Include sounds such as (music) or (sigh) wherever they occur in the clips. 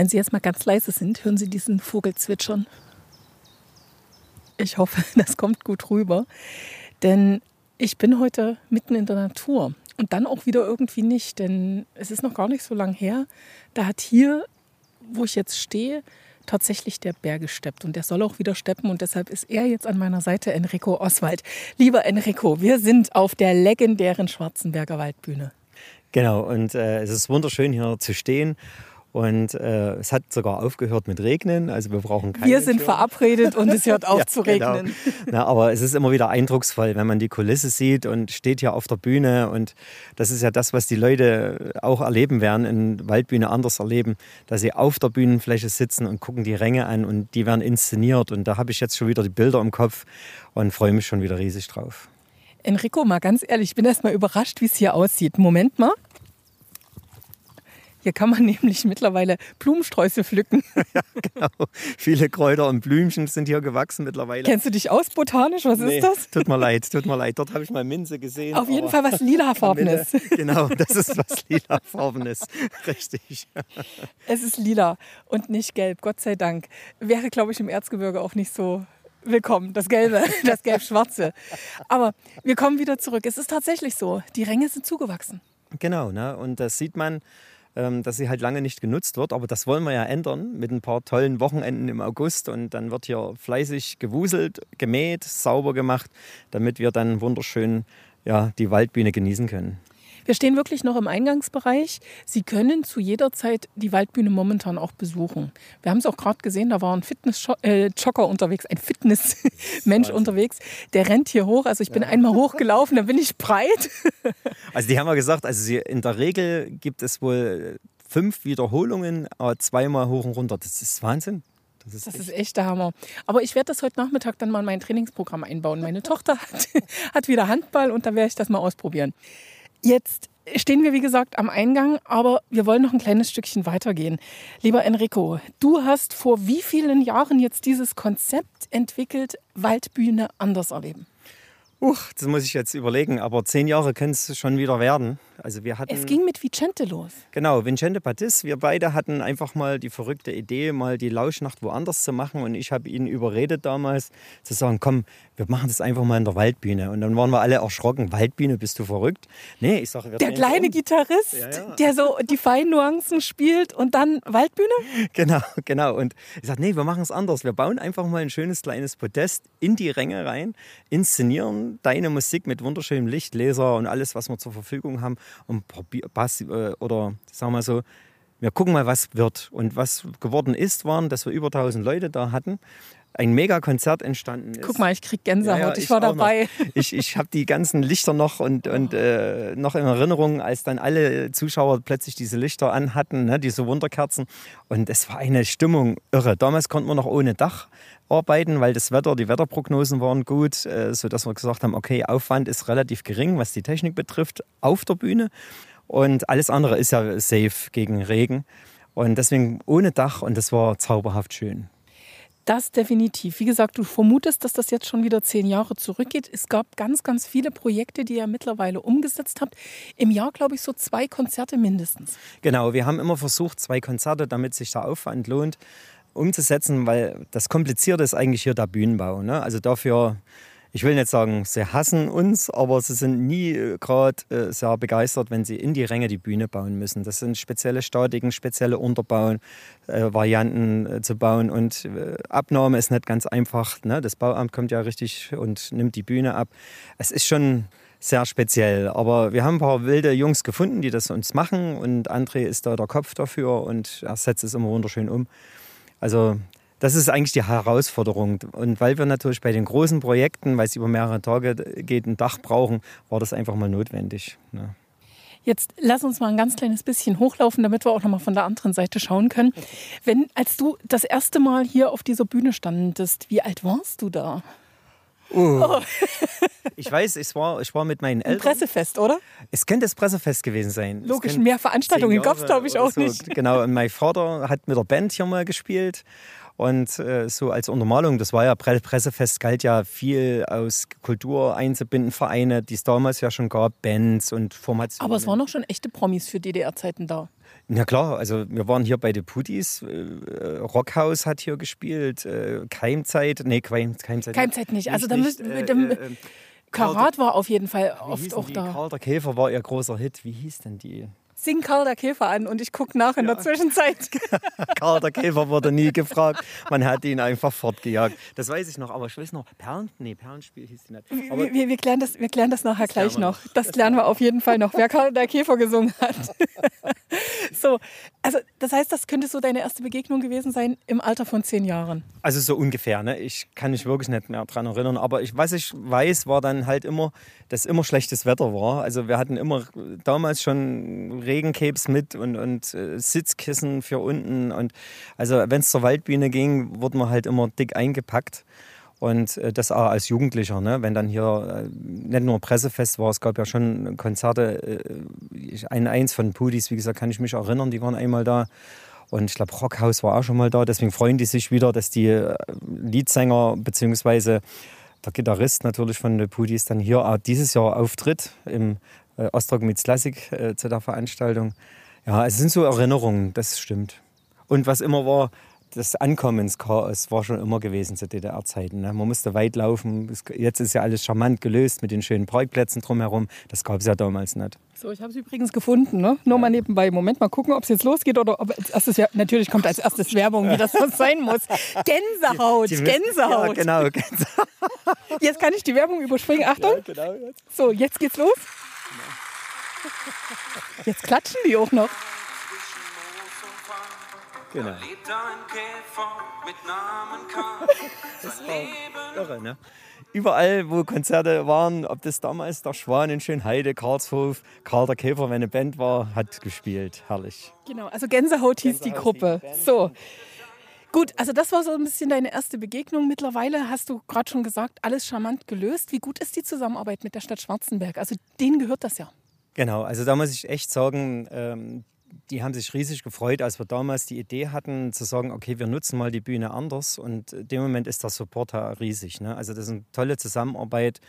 Wenn Sie jetzt mal ganz leise sind, hören Sie diesen Vogel zwitschern. Ich hoffe, (laughs) das kommt gut rüber. Denn ich bin heute mitten in der Natur. Und dann auch wieder irgendwie nicht, denn es ist noch gar nicht so lang her. Da hat hier, wo ich jetzt stehe, tatsächlich der Bär gesteppt. Und der soll auch wieder steppen. Und deshalb ist er jetzt an meiner Seite, Enrico Oswald. Lieber Enrico, wir sind auf der legendären Schwarzenberger Waldbühne. Genau, und äh, es ist wunderschön hier zu stehen und äh, es hat sogar aufgehört mit Regnen, also wir brauchen keine. Wir sind Tür. verabredet und es hört (laughs) auf ja, zu genau. regnen. Genau. Na, aber es ist immer wieder eindrucksvoll, wenn man die Kulisse sieht und steht hier auf der Bühne. Und das ist ja das, was die Leute auch erleben werden, in Waldbühne anders erleben, dass sie auf der Bühnenfläche sitzen und gucken die Ränge an und die werden inszeniert. Und da habe ich jetzt schon wieder die Bilder im Kopf und freue mich schon wieder riesig drauf. Enrico, mal ganz ehrlich, ich bin erst mal überrascht, wie es hier aussieht. Moment mal. Hier kann man (laughs) nämlich mittlerweile Blumensträuße pflücken. (laughs) ja, genau. Viele Kräuter und Blümchen sind hier gewachsen mittlerweile. Kennst du dich aus botanisch? Was nee, ist das? Tut mir leid, tut mir leid. Dort habe ich mal Minze gesehen. Auf jeden Fall was (laughs) lilafarbenes. genau, das ist was lilafarbenes. Richtig. Es ist lila und nicht gelb, Gott sei Dank. Wäre, glaube ich, im Erzgebirge auch nicht so willkommen, das Gelbe, das Gelb-Schwarze. Aber wir kommen wieder zurück. Es ist tatsächlich so, die Ränge sind zugewachsen. Genau, ne? und das sieht man dass sie halt lange nicht genutzt wird. Aber das wollen wir ja ändern mit ein paar tollen Wochenenden im August. Und dann wird hier fleißig gewuselt, gemäht, sauber gemacht, damit wir dann wunderschön ja, die Waldbühne genießen können. Wir stehen wirklich noch im Eingangsbereich. Sie können zu jeder Zeit die Waldbühne momentan auch besuchen. Wir haben es auch gerade gesehen, da war ein Fitness-Jogger äh, unterwegs, ein Fitnessmensch unterwegs. Der rennt hier hoch. Also ich bin ja. einmal hochgelaufen, dann bin ich breit. (laughs) Also die haben ja gesagt, also sie, in der Regel gibt es wohl fünf Wiederholungen, aber zweimal hoch und runter. Das ist Wahnsinn. Das ist, das echt. ist echt der Hammer. Aber ich werde das heute Nachmittag dann mal in mein Trainingsprogramm einbauen. Meine Tochter hat, (laughs) hat wieder Handball und da werde ich das mal ausprobieren. Jetzt stehen wir, wie gesagt, am Eingang, aber wir wollen noch ein kleines Stückchen weitergehen. Lieber Enrico, du hast vor wie vielen Jahren jetzt dieses Konzept entwickelt, Waldbühne anders erleben? Uch, das muss ich jetzt überlegen, aber zehn Jahre können es schon wieder werden. Also wir hatten, es ging mit Vicente los. Genau, Vicente Patis. Wir beide hatten einfach mal die verrückte Idee, mal die Lauschnacht woanders zu machen. Und ich habe ihn überredet damals zu sagen, komm, wir machen das einfach mal in der Waldbühne. Und dann waren wir alle erschrocken. Waldbühne, bist du verrückt? Nee, ich sage, Der kleine um. Gitarrist, ja, ja. der so die feinen Nuancen spielt und dann Waldbühne? (laughs) Genau, genau. Und ich sage, nee, wir machen es anders. Wir bauen einfach mal ein schönes kleines Podest in die Ränge rein, inszenieren deine Musik mit wunderschönem Licht, Laser und alles, was wir zur Verfügung haben und Bass, äh, oder sagen wir so, wir gucken mal, was wird. Und was geworden ist, waren, dass wir über 1000 Leute da hatten ein Mega-Konzert entstanden ist. Guck mal, ich krieg Gänsehaut, ja, ja, ich, ich, war dabei. Noch. (laughs) Ich, ich habe die ganzen Lichter noch und, und äh, noch in Erinnerung, als dann alle Zuschauer plötzlich diese Lichter anhatten, ne, diese Wunderkerzen. Und es war eine Stimmung irre. Damals konnten wir noch ohne Dach arbeiten, weil das Wetter, die Wetterprognosen waren gut, äh, sodass wir gesagt haben, okay, Aufwand ist relativ gering, was die Technik betrifft, auf der Bühne. Und alles andere ist ja safe gegen Regen. Und deswegen ohne Dach und das war zauberhaft schön. Das definitiv. Wie gesagt, du vermutest, dass das jetzt schon wieder zehn Jahre zurückgeht. Es gab ganz, ganz viele Projekte, die ihr mittlerweile umgesetzt habt. Im Jahr, glaube ich, so zwei Konzerte mindestens. Genau, wir haben immer versucht, zwei Konzerte, damit sich der Aufwand lohnt, umzusetzen, weil das Komplizierte ist eigentlich hier der Bühnenbau. Ne? Also dafür ich will nicht sagen, sie hassen uns, aber sie sind nie äh, gerade äh, sehr begeistert, wenn sie in die Ränge die Bühne bauen müssen. Das sind spezielle Statiken, spezielle Unterbauen-Varianten äh, äh, zu bauen und Abnahme ist nicht ganz einfach. Ne? Das Bauamt kommt ja richtig und nimmt die Bühne ab. Es ist schon sehr speziell. Aber wir haben ein paar wilde Jungs gefunden, die das uns machen und André ist da der Kopf dafür und er setzt es immer wunderschön um. Also das ist eigentlich die Herausforderung. Und weil wir natürlich bei den großen Projekten, weil es über mehrere Tage geht, ein Dach brauchen, war das einfach mal notwendig. Ne? Jetzt lass uns mal ein ganz kleines bisschen hochlaufen, damit wir auch noch mal von der anderen Seite schauen können. Wenn, als du das erste Mal hier auf dieser Bühne standest, wie alt warst du da? Uh. Oh. (laughs) ich weiß, ich war, ich war mit meinen Eltern. Ein Pressefest, oder? Es könnte das Pressefest gewesen sein. Logisch, mehr Veranstaltungen gab es, glaube ich, auch so. nicht. Genau, und mein Vater hat mit der Band hier mal gespielt. Und äh, so als Untermalung, das war ja Pressefest, galt ja viel aus Kultur einzubinden, Vereine, die es damals ja schon gab, Bands und Formationen. Aber es waren noch schon echte Promis für DDR-Zeiten da. Ja klar, also wir waren hier bei den Pudis, äh, Rockhaus hat hier gespielt, äh, Keimzeit, nee, Keim, Keimzeit. Keimzeit nicht, also da müssen wir... Äh, äh, Karat war auf jeden Fall oft auch die? da. Karl der Käfer war ihr großer Hit. Wie hieß denn die? Sing Karl der Käfer an und ich gucke nach in ja. der Zwischenzeit. (laughs) (laughs) Karl der Käfer wurde nie gefragt. Man hat ihn einfach fortgejagt. Das weiß ich noch, aber ich weiß noch, Perlen, nee, Perlenspiel hieß die nicht. Wir, wir, wir, klären das, wir klären das nachher das gleich noch. Das, das lernen wir auf jeden Fall noch, wer Karl der Käfer gesungen hat. (laughs) so, also das heißt, das könnte so deine erste Begegnung gewesen sein im Alter von zehn Jahren. Also so ungefähr, ne? Ich kann mich wirklich nicht mehr daran erinnern. Aber ich, was ich weiß, war dann halt immer, dass immer schlechtes Wetter war. Also wir hatten immer damals schon Regencapes mit und, und äh, Sitzkissen für unten. Und also wenn es zur Waldbühne ging, wurden wir halt immer dick eingepackt. Und äh, das auch als Jugendlicher, ne? wenn dann hier äh, nicht nur Pressefest war, es gab ja schon Konzerte, äh, ein eins von Pudis, wie gesagt, kann ich mich erinnern, die waren einmal da. Und ich glaube, Rockhaus war auch schon mal da. Deswegen freuen die sich wieder, dass die Leadsänger bzw. der Gitarrist natürlich von den Pudis dann hier auch dieses Jahr auftritt im äh, Ostrock Meets Classic äh, zu der Veranstaltung. Ja, es sind so Erinnerungen, das stimmt. Und was immer war, das Ankommenschaos war schon immer gewesen zu DDR-Zeiten. Ne? Man musste weit laufen. Jetzt ist ja alles charmant gelöst mit den schönen Parkplätzen drumherum. Das gab es ja damals nicht. So, ich habe es übrigens gefunden. Ne? Nur ja. mal nebenbei. Moment, mal gucken, ob es jetzt losgeht oder ob als erstes. Natürlich kommt als erstes Werbung, wie das so sein muss. (laughs) Gänsehaut, die, die Gänsehaut. Ja, genau. (laughs) Gänsehaut. Jetzt kann ich die Werbung überspringen. Achtung. Ja, genau. So, jetzt geht's los. Jetzt klatschen die auch noch. Genau. (laughs) Das war irre, ne? Überall, wo Konzerte waren, ob das damals der Schwan in Schönheide, Karlshof, Karl der Käfer, wenn eine Band war, hat gespielt. Herrlich. Genau, also Gänsehaut hieß Gänsehaut die Gruppe. Die so. Gut, also das war so ein bisschen deine erste Begegnung. Mittlerweile hast du gerade schon gesagt, alles charmant gelöst. Wie gut ist die Zusammenarbeit mit der Stadt Schwarzenberg? Also denen gehört das ja. Genau, also da muss ich echt sagen, ähm, die haben sich riesig gefreut, als wir damals die Idee hatten, zu sagen, okay, wir nutzen mal die Bühne anders. Und in dem Moment ist der Support riesig. Ne? Also das ist eine tolle Zusammenarbeit.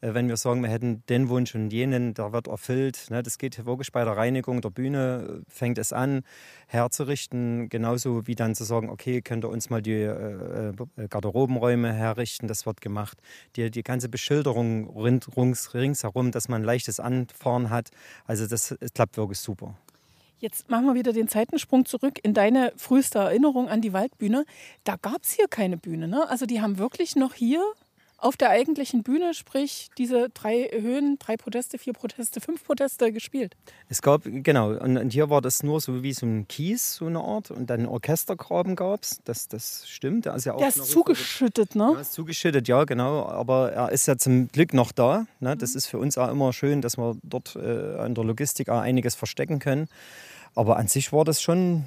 Äh, wenn wir sagen, wir hätten den Wunsch und jenen, der wird erfüllt. Ne? Das geht wirklich bei der Reinigung der Bühne, äh, fängt es an, herzurichten. Genauso wie dann zu sagen, okay, könnt ihr uns mal die äh, Garderobenräume herrichten. Das wird gemacht. Die, die ganze Beschilderung rings, ringsherum, dass man leichtes Anfahren hat. Also das klappt wirklich super. Jetzt machen wir wieder den Zeitensprung zurück in deine früheste Erinnerung an die Waldbühne. Da gab es hier keine Bühne. Ne? Also die haben wirklich noch hier auf der eigentlichen Bühne, sprich diese drei Höhen, drei Podeste, vier Podeste, fünf Podeste gespielt. Es gab, genau, und, und hier war das nur so wie so ein Kies, so eine Art, und dann Orchestergraben gab es, das, das stimmt. Der ist, ja auch der ist zugeschüttet, ne? Der ist zugeschüttet, ja, genau, aber er ist ja zum Glück noch da. Ne? Das mhm. ist für uns auch immer schön, dass wir dort äh, an der Logistik auch einiges verstecken können. Aber an sich war das schon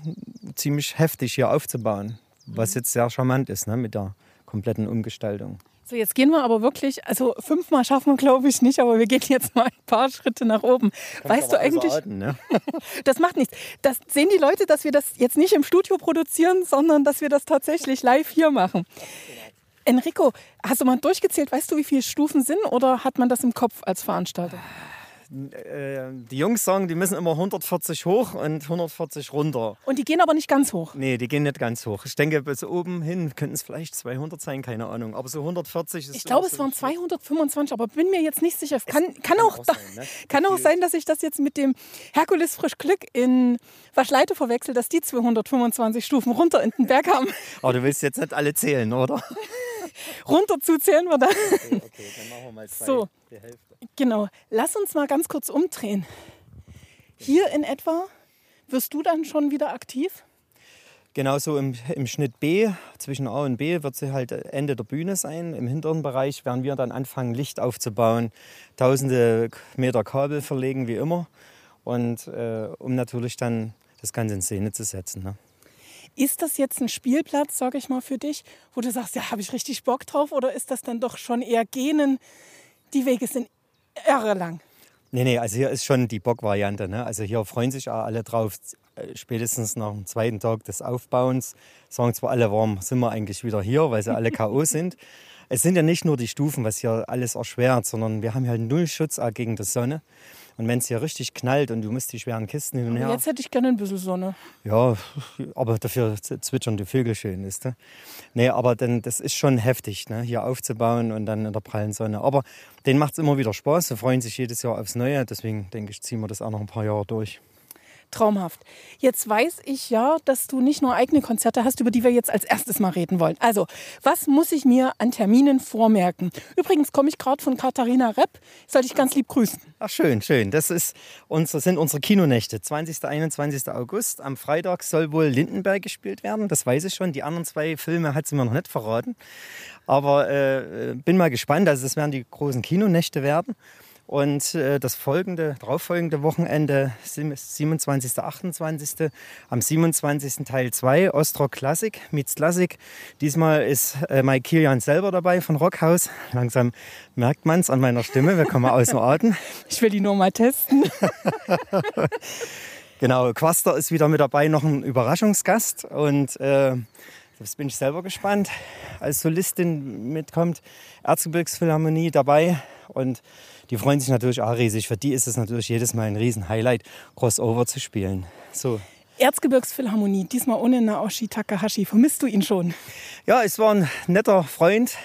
ziemlich heftig hier aufzubauen, was mhm. jetzt sehr charmant ist ne, mit der kompletten Umgestaltung. So, jetzt gehen wir aber wirklich, also fünfmal schaffen wir glaube ich nicht, aber wir gehen jetzt mal ein paar Schritte nach oben. Kannst weißt du eigentlich, Arten, ne? (laughs) das macht nichts. Das sehen die Leute, dass wir das jetzt nicht im Studio produzieren, sondern dass wir das tatsächlich live hier machen. Enrico, hast du mal durchgezählt, weißt du, wie viele Stufen sind oder hat man das im Kopf als Veranstalter? Äh, die Jungs sagen, die müssen immer 140 hoch und 140 runter. Und die gehen aber nicht ganz hoch? Nee, die gehen nicht ganz hoch. Ich denke, bis oben hin könnten es vielleicht 200 sein, keine Ahnung. Aber so 140 ist Ich glaube, es waren 225, aber bin mir jetzt nicht sicher. Es kann, kann, kann, auch, auch, sein, ne? (laughs) kann auch sein, dass ich das jetzt mit dem Herkules Frisch Glück in Waschleite verwechsel, dass die 225 Stufen runter in den Berg haben. (laughs) Aber du willst jetzt nicht alle zählen, oder? (laughs) runter zuzählen wir dann. Okay, okay, dann machen wir mal zwei. So. Die Hälfte. Genau. Lass uns mal ganz kurz umdrehen. Hier in etwa wirst du dann schon wieder aktiv? Genauso im, im Schnitt B, zwischen A und B, wird sie halt Ende der Bühne sein. Im hinteren Bereich werden wir dann anfangen, Licht aufzubauen, tausende Meter Kabel verlegen, wie immer. Und äh, um natürlich dann das Ganze in Szene zu setzen. Ne? Ist das jetzt ein Spielplatz, sage ich mal, für dich, wo du sagst, ja, habe ich richtig Bock drauf? Oder ist das dann doch schon eher Genen? Die Wege sind irre lang. Nee, nee, also hier ist schon die Bock-Variante. Ne? Also hier freuen sich auch alle drauf. Äh, spätestens nach dem zweiten Tag des Aufbauens sagen zwar alle, warum sind wir eigentlich wieder hier, weil sie alle K.O. (laughs) sind. Es sind ja nicht nur die Stufen, was hier alles erschwert, sondern wir haben halt null Schutz gegen die Sonne. Und wenn es hier richtig knallt und du musst die schweren Kisten hin und her. Jetzt hätte ich gerne ein bisschen Sonne. Ja, aber dafür zwitschern die Vögel schön, ist du? Nee, aber denn, das ist schon heftig, ne? hier aufzubauen und dann in der prallen Sonne. Aber denen macht es immer wieder Spaß. Sie freuen sich jedes Jahr aufs Neue. Deswegen denke ich, ziehen wir das auch noch ein paar Jahre durch. Traumhaft. Jetzt weiß ich ja, dass du nicht nur eigene Konzerte hast, über die wir jetzt als erstes mal reden wollen. Also, was muss ich mir an Terminen vormerken? Übrigens komme ich gerade von Katharina Repp. Soll ich ganz lieb grüßen. Ach, schön, schön. Das ist unsere, sind unsere Kinonächte. 20. 21. August. Am Freitag soll wohl Lindenberg gespielt werden. Das weiß ich schon. Die anderen zwei Filme hat sie mir noch nicht verraten. Aber äh, bin mal gespannt. Also, das werden die großen Kinonächte werden. Und äh, das folgende, darauffolgende Wochenende, 27. 28. Am 27. Teil 2, Ostrock Classic, meets Classic. Diesmal ist äh, Mike Kilian selber dabei von Rockhaus. Langsam merkt man es an meiner Stimme, wir kommen aus dem Atem. (laughs) Ich will die nur mal testen. (laughs) genau, Quaster ist wieder mit dabei, noch ein Überraschungsgast. Und äh, das bin ich selber gespannt. Als Solistin mitkommt Erzgebirgsphilharmonie dabei und die freuen sich natürlich auch riesig. Für die ist es natürlich jedes Mal ein Riesen-Highlight, Crossover zu spielen. So. Erzgebirgsphilharmonie, diesmal ohne Naoshi Takahashi. Vermisst du ihn schon? Ja, es war ein netter Freund,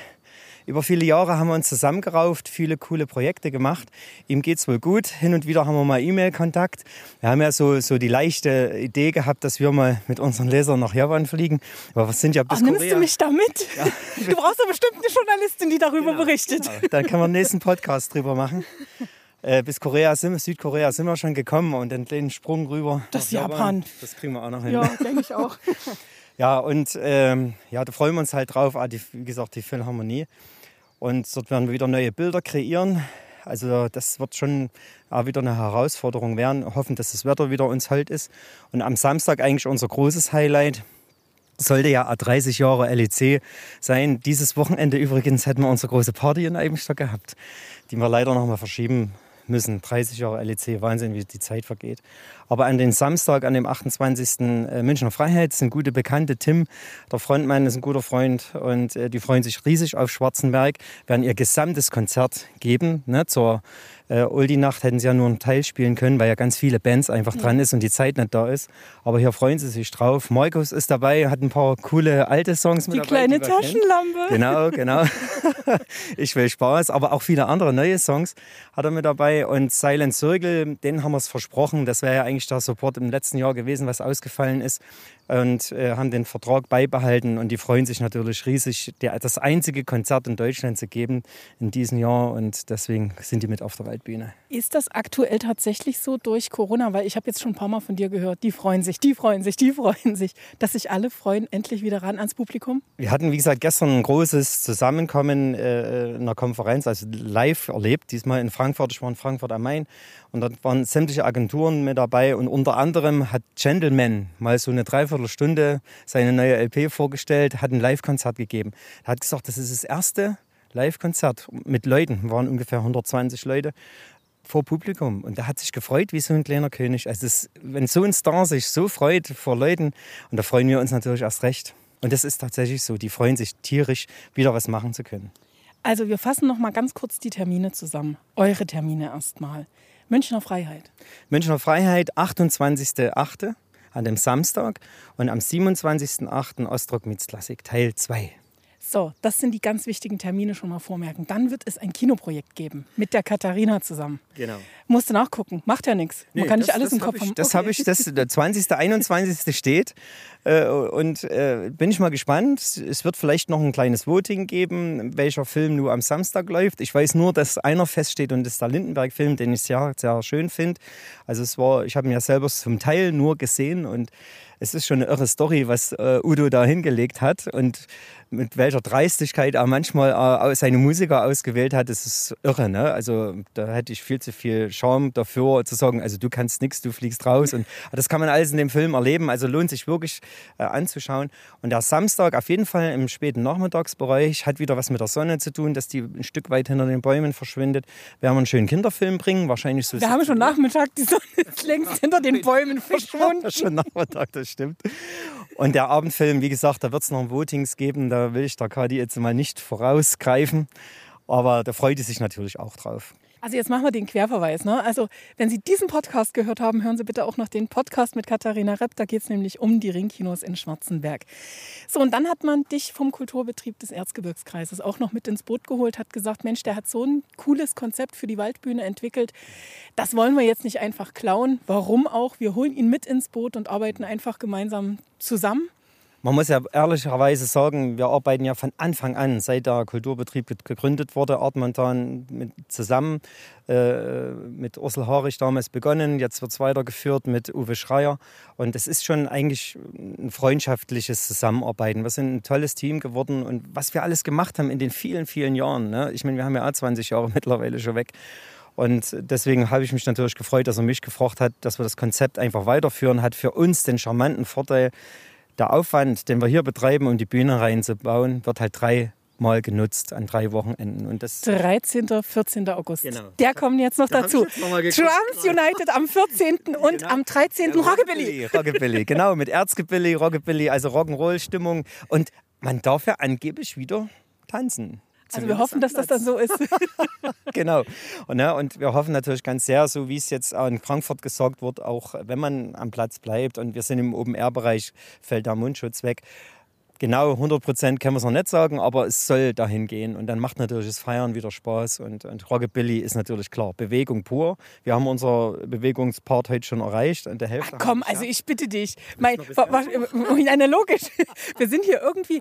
über viele Jahre haben wir uns zusammengerauft, viele coole Projekte gemacht. Ihm geht es wohl gut. Hin und wieder haben wir mal E-Mail-Kontakt. Wir haben ja so, so die leichte Idee gehabt, dass wir mal mit unseren Lesern nach Japan fliegen. Aber was sind ja bis Ach, nimmst du mich damit? Ja. (laughs) Du brauchst ja bestimmt eine Journalistin, die darüber genau, berichtet. Genau. Dann können wir den nächsten Podcast drüber machen. Äh, bis Korea sind, Südkorea sind wir schon gekommen und den kleinen Sprung rüber. Das Japan. Japan. Das kriegen wir auch noch hin. Ja, denke ich auch. (laughs) ja, und ähm, ja, da freuen wir uns halt drauf. Ah, die, wie gesagt, die Philharmonie. Und dort werden wir wieder neue Bilder kreieren. Also das wird schon auch wieder eine Herausforderung werden. Hoffen, dass das Wetter wieder uns halt ist. Und am Samstag eigentlich unser großes Highlight. Sollte ja 30 Jahre LEC sein. Dieses Wochenende übrigens hätten wir unsere große Party in Eibenstock gehabt, die wir leider noch mal verschieben müssen. 30 Jahre LEC, Wahnsinn, wie die Zeit vergeht. Aber an den Samstag, an dem 28. Äh, Münchner Freiheit, sind gute Bekannte. Tim, der Frontmann, ist ein guter Freund und äh, die freuen sich riesig auf Schwarzenberg, werden ihr gesamtes Konzert geben ne, zur äh, Uldi-Nacht hätten sie ja nur einen Teil spielen können, weil ja ganz viele Bands einfach dran ist und die Zeit nicht da ist. Aber hier freuen sie sich drauf. Markus ist dabei, hat ein paar coole alte Songs mit die dabei. Die kleine Taschenlampe. Genau, genau. (laughs) (laughs) ich will Spaß, aber auch viele andere neue Songs hat er mit dabei. Und Silent Circle, den haben wir es versprochen. Das wäre ja eigentlich der Support im letzten Jahr gewesen, was ausgefallen ist und äh, haben den Vertrag beibehalten und die freuen sich natürlich riesig, der, das einzige Konzert in Deutschland zu geben in diesem Jahr und deswegen sind die mit auf der Waldbühne. Ist das aktuell tatsächlich so durch Corona? Weil ich habe jetzt schon ein paar Mal von dir gehört, die freuen sich, die freuen sich, die (laughs) freuen sich, dass sich alle freuen, endlich wieder ran ans Publikum? Wir hatten, wie gesagt, gestern ein großes Zusammenkommen äh, in einer Konferenz, also live erlebt, diesmal in Frankfurt, ich war in Frankfurt am Main und dort waren sämtliche Agenturen mit dabei und unter anderem hat Gentleman mal so eine Dreiviertelstunde seine neue LP vorgestellt, hat ein Live-Konzert gegeben. Er hat gesagt, das ist das erste Live-Konzert mit Leuten, waren ungefähr 120 Leute vor Publikum. Und er hat sich gefreut wie so ein kleiner König. Also es, wenn so ein Star sich so freut vor Leuten, und da freuen wir uns natürlich erst recht. Und das ist tatsächlich so. Die freuen sich tierisch, wieder was machen zu können. Also wir fassen noch mal ganz kurz die Termine zusammen. Eure Termine erstmal. Münchner Freiheit. Münchner Freiheit, 28.08. an dem Samstag und am 27.08. Ostrock Meets Klassik, Teil 2. So, das sind die ganz wichtigen Termine schon mal vormerken. Dann wird es ein Kinoprojekt geben mit der Katharina zusammen. Genau. Musst du nachgucken, macht ja nichts. Man nee, kann nicht alles im Kopf ich, haben. Das okay. habe ich, das, der 20., 21. steht. Äh, und äh, bin ich mal gespannt. Es wird vielleicht noch ein kleines Voting geben, welcher Film nur am Samstag läuft. Ich weiß nur, dass einer feststeht und das ist der Lindenberg-Film, den ich sehr, sehr schön finde. Also es war, ich habe ihn ja selber zum Teil nur gesehen und es ist schon eine irre Story, was äh, Udo da hingelegt hat und mit welcher Dreistigkeit er manchmal äh, seine Musiker ausgewählt hat, das ist irre. Ne? Also da hätte ich viel zu viel Charme dafür zu sagen, also du kannst nichts, du fliegst raus. Und das kann man alles in dem Film erleben. Also lohnt sich wirklich äh, anzuschauen. Und der Samstag auf jeden Fall im späten Nachmittagsbereich hat wieder was mit der Sonne zu tun, dass die ein Stück weit hinter den Bäumen verschwindet. Werden wir einen schönen Kinderfilm bringen, wahrscheinlich so. Wir haben schon Nachmittag, die Sonne ist längst hinter den Bäumen (laughs) verschwunden. schon Nachmittag, das stimmt. Und der Abendfilm, wie gesagt, da wird es noch Votings geben. Da will ich der Kadi jetzt mal nicht vorausgreifen. Aber da freut sie sich natürlich auch drauf. Also jetzt machen wir den Querverweis. Ne? Also wenn Sie diesen Podcast gehört haben, hören Sie bitte auch noch den Podcast mit Katharina Repp. Da geht es nämlich um die Ringkinos in Schwarzenberg. So, und dann hat man dich vom Kulturbetrieb des Erzgebirgskreises auch noch mit ins Boot geholt, hat gesagt, Mensch, der hat so ein cooles Konzept für die Waldbühne entwickelt. Das wollen wir jetzt nicht einfach klauen. Warum auch? Wir holen ihn mit ins Boot und arbeiten einfach gemeinsam zusammen. Man muss ja ehrlicherweise sagen, wir arbeiten ja von Anfang an, seit der Kulturbetrieb gegründet wurde, Artmontan mit, zusammen äh, mit Ursel Harich damals begonnen. Jetzt wird es weitergeführt mit Uwe Schreier. Und es ist schon eigentlich ein freundschaftliches Zusammenarbeiten. Wir sind ein tolles Team geworden. Und was wir alles gemacht haben in den vielen, vielen Jahren. Ne? Ich meine, wir haben ja auch 20 Jahre (laughs) mittlerweile schon weg. Und deswegen habe ich mich natürlich gefreut, dass er mich gefragt hat, dass wir das Konzept einfach weiterführen. Hat für uns den charmanten Vorteil, der Aufwand, den wir hier betreiben, um die Bühne reinzubauen, wird halt dreimal genutzt an drei Wochenenden. Und das 13. 14. August. Genau. Der kommt jetzt noch da dazu. Jetzt Drums United am 14. (laughs) und genau. am 13. Ja, Rockabilly. Rockabilly, genau, mit Erzgebilly, Rockabilly, also Rock'n'Roll-Stimmung. Und man darf ja angeblich wieder tanzen. Also wir hoffen, dass das dann so ist. (laughs) genau. Und, ne, und wir hoffen natürlich ganz sehr, so wie es jetzt auch in Frankfurt gesagt wird, auch wenn man am Platz bleibt und wir sind im Open-Air-Bereich, fällt der Mundschutz weg, Genau 100 Prozent können wir es noch nicht sagen, aber es soll dahin gehen. Und dann macht natürlich das Feiern wieder Spaß. Und, und Rockabilly ist natürlich klar. Bewegung pur. Wir haben unser Bewegungspart heute schon erreicht. Und der Hälfte Ach, komm, also ich bitte dich. Mein, eine logisch. (laughs) Wir sind hier irgendwie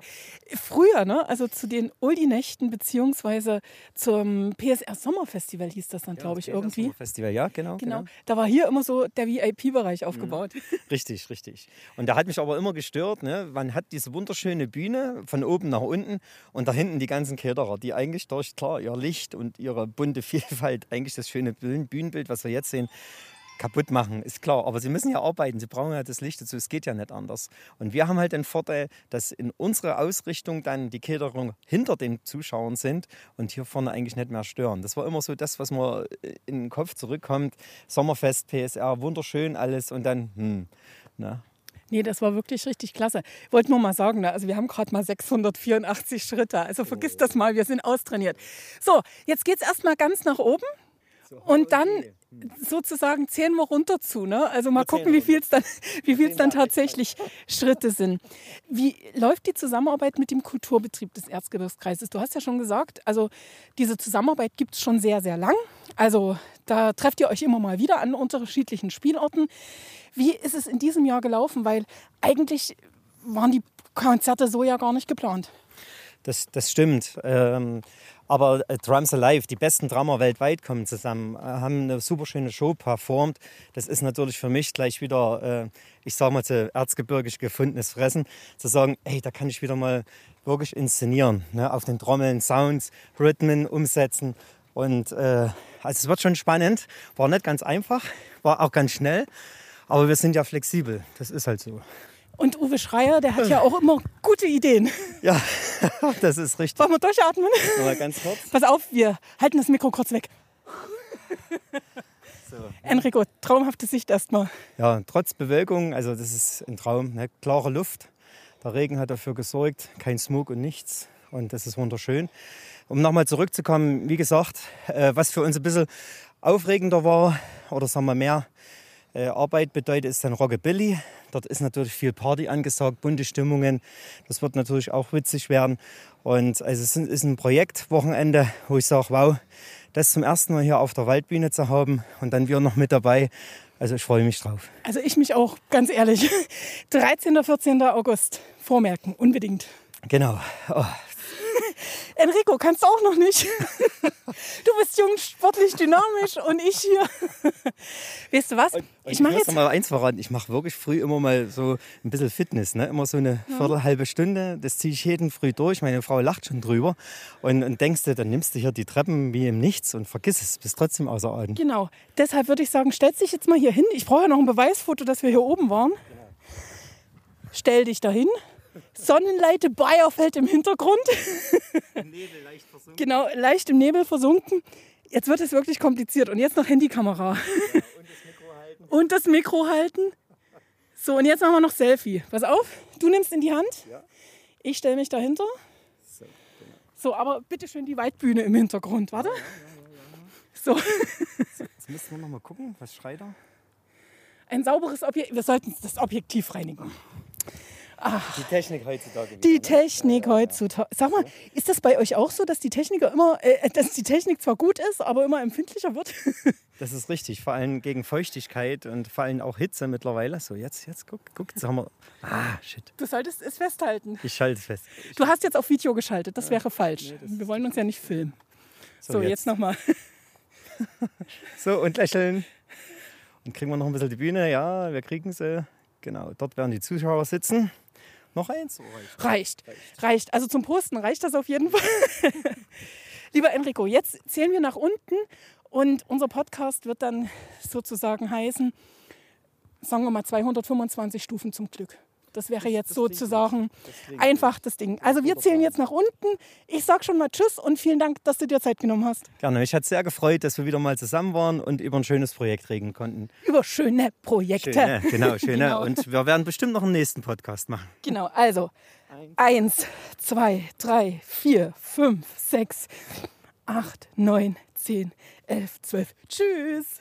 früher, ne? also zu den Uldi-Nächten beziehungsweise zum PSR Sommerfestival hieß das dann, ja, glaube ich, irgendwie. Sommerfestival, ja, genau, genau, genau. Da war hier immer so der VIP-Bereich mhm. aufgebaut. Richtig, richtig. Und da hat mich aber immer gestört, ne? man hat diese wunderschöne wunderschöne Bühne von oben nach unten und da hinten die ganzen Kederer, die eigentlich durch klar ihr Licht und ihre bunte (laughs) Vielfalt eigentlich das schöne Bühnenbild, was wir jetzt sehen, kaputt machen, ist klar. Aber sie müssen ja arbeiten, sie brauchen ja das Licht dazu, es geht ja nicht anders. Und wir haben halt den Vorteil, dass in unserer Ausrichtung dann die Kederung hinter den Zuschauern sind und hier vorne eigentlich nicht mehr stören. Das war immer so das, was mir in den Kopf zurückkommt. Sommerfest, PSR, wunderschön alles und dann, hm, na, Nee, das war wirklich richtig klasse. Wollte nur mal sagen, ne? also wir haben gerade mal 684 Schritte. Also vergiss das mal, wir sind austrainiert. So, jetzt geht es erstmal ganz nach oben. Und dann sozusagen zählen wir runter zu. Ne? Also mal gucken, wie viel es dann, wie viel's dann tatsächlich Schritte sind. Wie läuft die Zusammenarbeit mit dem Kulturbetrieb des Erzgebirgskreises? Du hast ja schon gesagt, also diese Zusammenarbeit gibt es schon sehr, sehr lang. Also da trefft ihr euch immer mal wieder an unterschiedlichen Spielorten. Wie ist es in diesem Jahr gelaufen? Weil eigentlich waren die Konzerte so ja gar nicht geplant. Das, das stimmt. Ähm, aber äh, Drums Alive, die besten Drummer weltweit kommen zusammen, äh, haben eine super schöne Show performt. Das ist natürlich für mich gleich wieder, äh, ich sage mal, zu erzgebirgisch gefundenes Fressen, zu sagen, ey, da kann ich wieder mal wirklich inszenieren. Ne? Auf den Trommeln, Sounds, Rhythmen umsetzen. Und äh, also es wird schon spannend. War nicht ganz einfach, war auch ganz schnell. Aber wir sind ja flexibel. Das ist halt so. Und Uwe Schreier, der hat ja auch immer gute Ideen. (laughs) Ja, (laughs) das ist richtig. Wollen wir durchatmen? Mal ganz kurz. (laughs) Pass auf, wir halten das Mikro kurz weg. So. Enrico, traumhafte Sicht erstmal. Ja, trotz Bewölkung, also das ist ein Traum. Ne? Klare Luft. Der Regen hat dafür gesorgt, kein Smog und nichts. Und das ist wunderschön. Um nochmal zurückzukommen, wie gesagt, äh, was für uns ein bisschen aufregender war, oder sagen wir mehr, äh, Arbeit bedeutet, ist dann Rockabilly. Dort ist natürlich viel Party angesagt, bunte Stimmungen. Das wird natürlich auch witzig werden. Und also es ist ein Projektwochenende, wo ich sage, wow, das zum ersten Mal hier auf der Waldbühne zu haben und dann wir noch mit dabei. Also ich freue mich drauf. Also ich mich auch, ganz ehrlich. (laughs) 13. 14. August. Vormerken, unbedingt. Genau. Oh, Enrico, kannst du auch noch nicht? (laughs) Du bist jung, sportlich, dynamisch und ich hier. (laughs) Weißt du was? ich mache jetzt mal eins verraten. Ich mache wirklich früh immer mal so ein bisschen Fitness, ne? Immer so eine ja. Viertel, halbe Stunde. Das ziehe ich jeden früh durch. Meine Frau lacht schon drüber und, und denkst du, dann nimmst du hier die Treppen wie im Nichts und vergiss es, bist trotzdem außer Atem. Genau. Deshalb würde ich sagen, stell dich jetzt mal hier hin. Ich brauche ja noch ein Beweisfoto, dass wir hier oben waren. Genau. Stell dich dahin. Sonnenleite Bayer fällt im Hintergrund. Nebel leicht versunken. Genau, leicht im Nebel versunken. Jetzt wird es wirklich kompliziert. Und jetzt noch Handykamera. Und das Mikro halten. Und das Mikro halten. So, und jetzt machen wir noch Selfie. Pass auf, du nimmst in die Hand. Ja. Ich stelle mich dahinter. So, genau. so, aber bitte schön die Weitbühne im Hintergrund. Warte. Ja, ja, So, (laughs) Jetzt müssen wir noch mal gucken, was schreit er? ein sauberes Objekt. Wir sollten das Objektiv reinigen. Die Technik heutzutage. Die ne? Technik heutzutage. Sag mal, ist das bei euch auch so, dass die Techniker immer, äh, dass die Technik zwar gut ist, aber immer empfindlicher wird? (laughs) Das ist richtig, vor allem gegen Feuchtigkeit und vor allem auch Hitze mittlerweile. So, jetzt, jetzt, guck, guck, jetzt haben wir. Ah, shit. Du solltest es festhalten. Ich schalte es fest. Du hast jetzt auf Video geschaltet, das wäre falsch. Wir wollen uns ja nicht filmen. So, jetzt, jetzt. nochmal. (laughs) So, und lächeln. Und kriegen wir noch ein bisschen die Bühne? Ja, wir kriegen sie. Genau, dort werden die Zuschauer sitzen. Noch eins? Oh, reicht. Reicht. Reicht. Also zum Posten reicht das auf jeden (laughs) Fall. Lieber Enrico, jetzt zählen wir nach unten und unser Podcast wird dann sozusagen heißen, sagen wir mal 225 Stufen zum Glück. Das wäre jetzt sozusagen einfach das Ding. Also wir zählen jetzt nach unten. Ich sage schon mal Tschüss und vielen Dank, dass du dir Zeit genommen hast. Gerne. Mich hat sehr gefreut, dass wir wieder mal zusammen waren und über ein schönes Projekt reden konnten. Über schöne Projekte. Schöne, genau, (laughs) schöne. Genau. Und wir werden bestimmt noch einen nächsten Podcast machen. Genau, also eins, zwei, drei, vier, fünf, sechs, acht, neun, zehn, elf, zwölf. Tschüss.